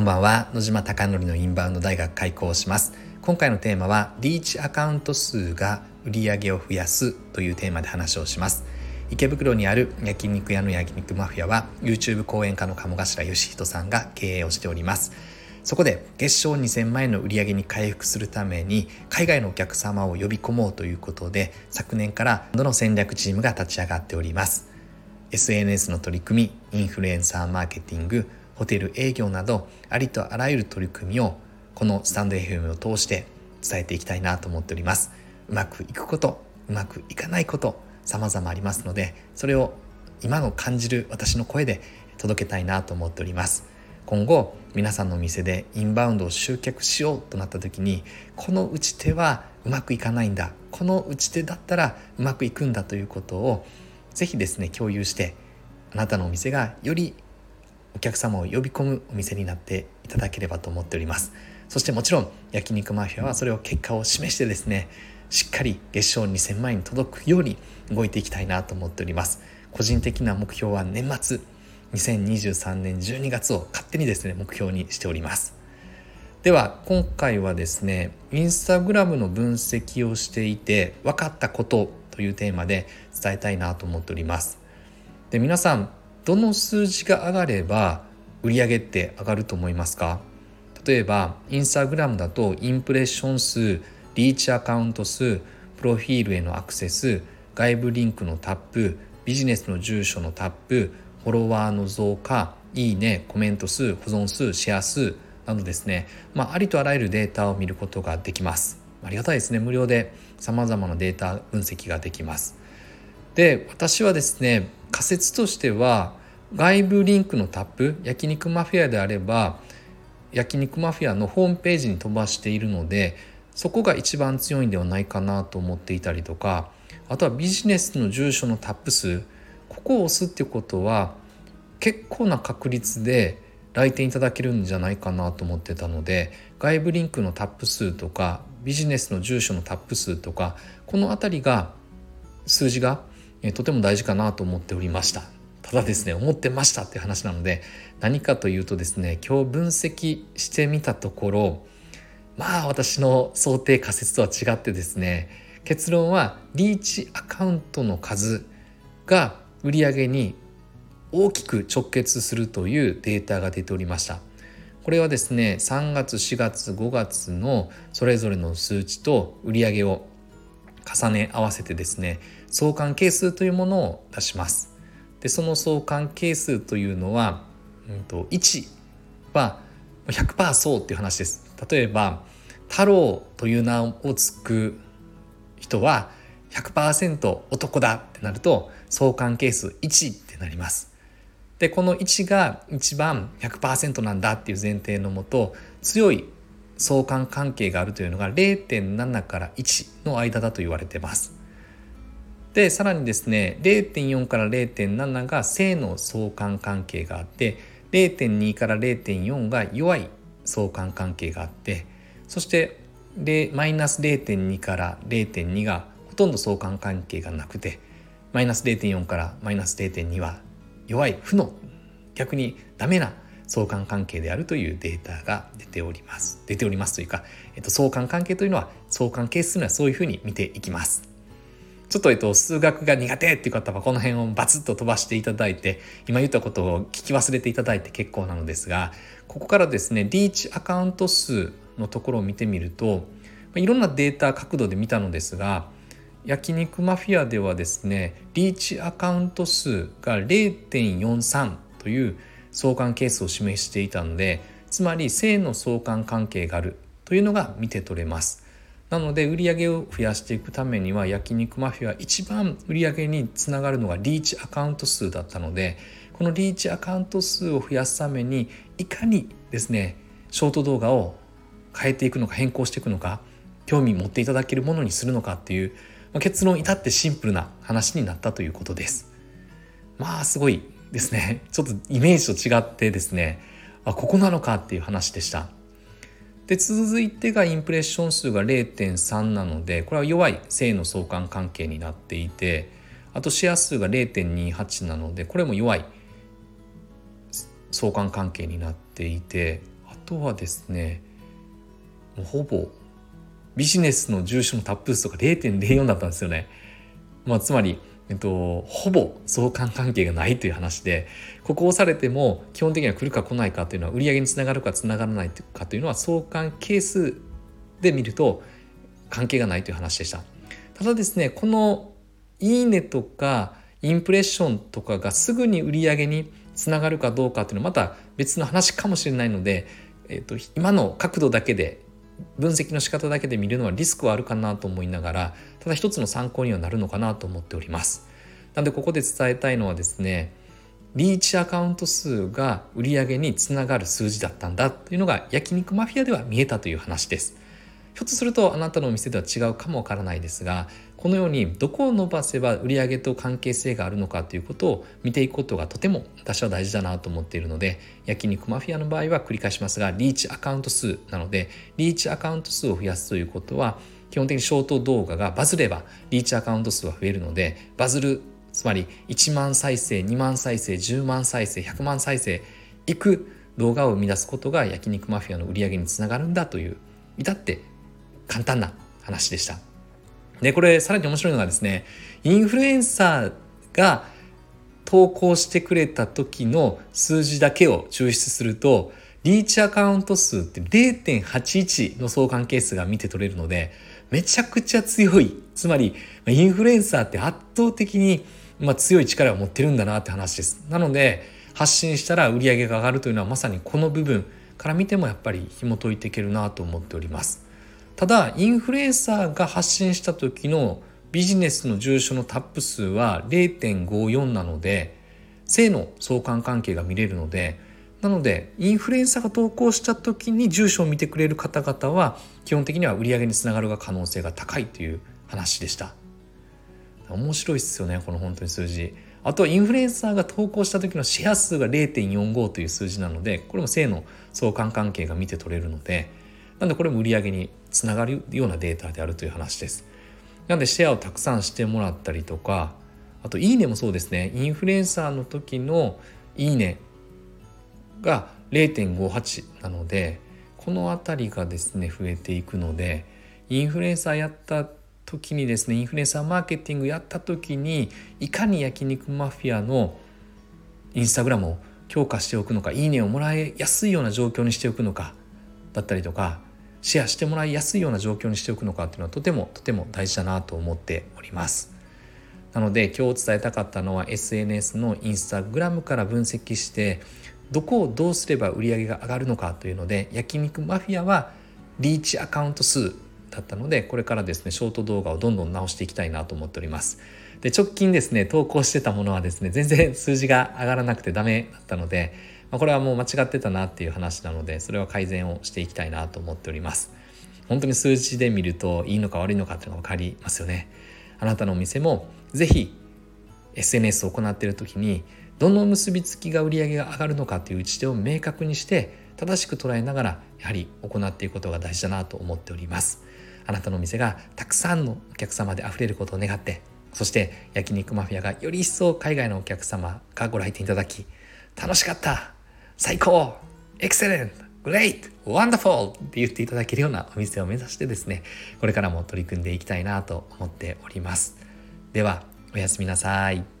こんばんは。野島貴則のインバウンド大学開講します。今回のテーマはリーチアカウント数が売り上げを増やすというテーマで話をします。池袋にある焼肉屋の焼肉マフィアは YouTube 講演家の鴨頭義人さんが経営をしております。そこで月賞2000万円の売り上げに回復するために海外のお客様を呼び込もうということで昨年からどの戦略チームが立ち上がっております。SNS の取り組みインフルエンサーマーケティングホテル営業などありとあらゆる取り組みをこのスタンド FM を通して伝えていきたいなと思っております。うまくいくことうまくいかないこと様々ありますのでそれを今の感じる私の声で届けたいなと思っております。今後皆さんのお店でインバウンドを集客しようとなった時にこの打ち手はうまくいかないんだ。この打ち手だったらうまくいくんだということをぜひですね共有してあなたのお店がよりお客様を呼び込むお店になっていただければと思っております。そしてもちろん焼肉マフィアはそれを結果を示してですねしっかり月賞2000万円に届くように動いていきたいなと思っております。個人的な目標は年末2023年12月を勝手にですね目標にしております。では今回はですねインスタグラムの分析をしていて分かったことというテーマで伝えたいなと思っております。で皆さんどの数字が上がれば売上って上がると思いますか？例えばインスタグラムだとインプレッション数リーチアカウント数プロフィールへのアクセス外部リンクのタップビジネスの住所のタップフォロワーの増加いいねコメント数保存数シェア数などですね、まあ、ありとあらゆるデータを見ることができます。ありがたいですね。無料で様々なデータ分析ができます。で私はですね仮説としては外部リンクのタップ焼肉マフィアであれば焼肉マフィアのホームページに飛ばしているのでそこが一番強いんではないかなと思っていたりとかあとはビジネスの住所のタップ数ここを押すっていうことは結構な確率で来店いただけるんじゃないかなと思ってたので外部リンクのタップ数とかビジネスの住所のタップ数とかこの辺りが数字がとても大事かなと思っておりました。ただですね思ってましたっていう話なので何かというとですね今日分析してみたところまあ私の想定仮説とは違ってですね結論はリーチアカウントの数が売上に大きく直結するというデータが出ておりました。これはですね3月4月5月のそれぞれの数値と売上を重ね合わせてですね相関係数というものを出します。でその相関係数というのは、うんと、1は100%そうっていう話です。例えば太郎という名を付く人は100%男だってなると相関係数1ってなります。でこの1が一番100%なんだっていう前提のもと強い相関関係があるというのが0.7から1の間だと言われてます。でさらにですね0.4から0.7が正の相関関係があって0.2から0.4が弱い相関関係があってそしてマイナス0.2から0.2がほとんど相関関係がなくてマイナス0.4からマイナス0.2は弱い負の逆にダメな相関関係であるというデータが出ております。出ておりますというか、えっと、相関関係というのは相関係数にはそういうふうに見ていきます。ちょっと、えっと、数学が苦手っていう方はこの辺をバツッと飛ばしていただいて、今言ったことを聞き忘れていただいて結構なのですが、ここからですね、リーチアカウント数のところを見てみると、いろんなデータ角度で見たのですが、焼肉マフィアではですね、リーチアカウント数が0.43という相関係数を示していたので、つまり正の相関関係があるというのが見て取れます。なので売り上げを増やしていくためには焼肉マフィア一番売り上げにつながるのがリーチアカウント数だったのでこのリーチアカウント数を増やすためにいかにですねショート動画を変えていくのか変更していくのか興味持っていただけるものにするのかっていう、まあ、結論至ってシンプルな話になったということです。まあすごいですねちょっとイメージと違ってですねあここなのかっていう話でした。で続いてがインプレッション数が0.3なのでこれは弱い正の相関関係になっていてあとシェア数が0.28なのでこれも弱い相関関係になっていてあとはですねもうほぼビジネスの住所のタップ数とか0.04だったんですよね。まあ、つまり、えっと、ほぼ相関関係がないという話でここを押されても基本的には来るか来ないかというのは売り上げにつながるかつながらないかというのは相関係数で見ると関係がないという話でした。ただですねこのいいねとかインプレッションとかがすぐに売り上げにつながるかどうかっていうのはまた別の話かもしれないので、えーと、今の角度だけで分析の仕方だけで見るのはリスクはあるかなと思いながらただ一つの参考にはなるのかなと思っております。なんでここで伝えたいのはですねリーチアカウント数が売り上げにつながる数字だったんだというのが焼肉マフィアでは見えたという話です。ひょっとするとあなたのお店では違うかもわからないですがこのようにどこを伸ばせば売上と関係性があるのかということを見ていくことがとても私は大事だなと思っているので焼肉マフィアの場合は繰り返しますがリーチアカウント数なのでリーチアカウント数を増やすということは基本的にショート動画がバズればリーチアカウント数は増えるのでバズるつまり1万再生2万再生10万再生100万再生いく動画を生み出すことが焼肉マフィアの売り上げにつながるんだという至って簡単な話でした。で、これさらに面白いのがですね、インフルエンサーが投稿してくれた時の数字だけを抽出すると、リーチアカウント数って0.81の相関係数が見て取れるので、めちゃくちゃ強い。つまり、インフルエンサーって圧倒的に、まあ、強い力を持ってるんだなって話です。なので、発信したら売り上げが上がるというのはまさにこの部分から見てもやっぱり紐解いていけるなと思っております。ただインフルエンサーが発信した時のビジネスの住所のタップ数は0.54なので正の相関関係が見れるのでなのでインフルエンサーが投稿した時に住所を見てくれる方々は基本的には売り上げにつながるが可能性が高いという話でした。面白いっすよねこの本当に数字。あとインフルエンサーが投稿した時のシェア数が0.45という数字なのでこれも正の相関関係が見て取れるのでなんでこれも売り上げにつながるようなデータであるという話です。なんでシェアをたくさんしてもらったりとかあといいねもそうですねインフルエンサーの時のいいねが0.58なのでこの辺りがですね増えていくのでインフルエンサーやった時にですねインフルエンサーマーケティングやった時にいかに焼肉マフィアのインスタグラムを強化しておくのかいいねをもらいやすいような状況にしておくのかだったりとかシェアしてもらいやすいような状況にしておくのかっていうのはとてもとても大事だなと思っております。なので今日伝えたかったのは SNS のインスタグラムから分析してどこをどうすれば売り上げが上がるのかというので焼肉マフィアはリーチアカウント数だったのでこれからですねショート動画をどんどん直していきたいなと思っておりますで直近ですね投稿してたものはですね全然数字が上がらなくてダメだったのでまあ、これはもう間違ってたなっていう話なのでそれは改善をしていきたいなと思っております。本当に数字で見るといいのか悪いのかっていうのが分かりますよね。あなたのお店も是非 SNS を行っている時にどの結びつきが売り上げが上がるのかという打ち手を明確にして正しく捉えながらやはり行っていくことが大事だなと思っております。あなたのお店がたくさんのお客様で溢れることを願ってそして焼肉マフィアがより一層海外のお客様がご来店いただき楽しかった。最高 excellent great wonderful って言っていただけるようなお店を目指してですね、これからも取り組んでいきたいなと思っております。では、おやすみなさい。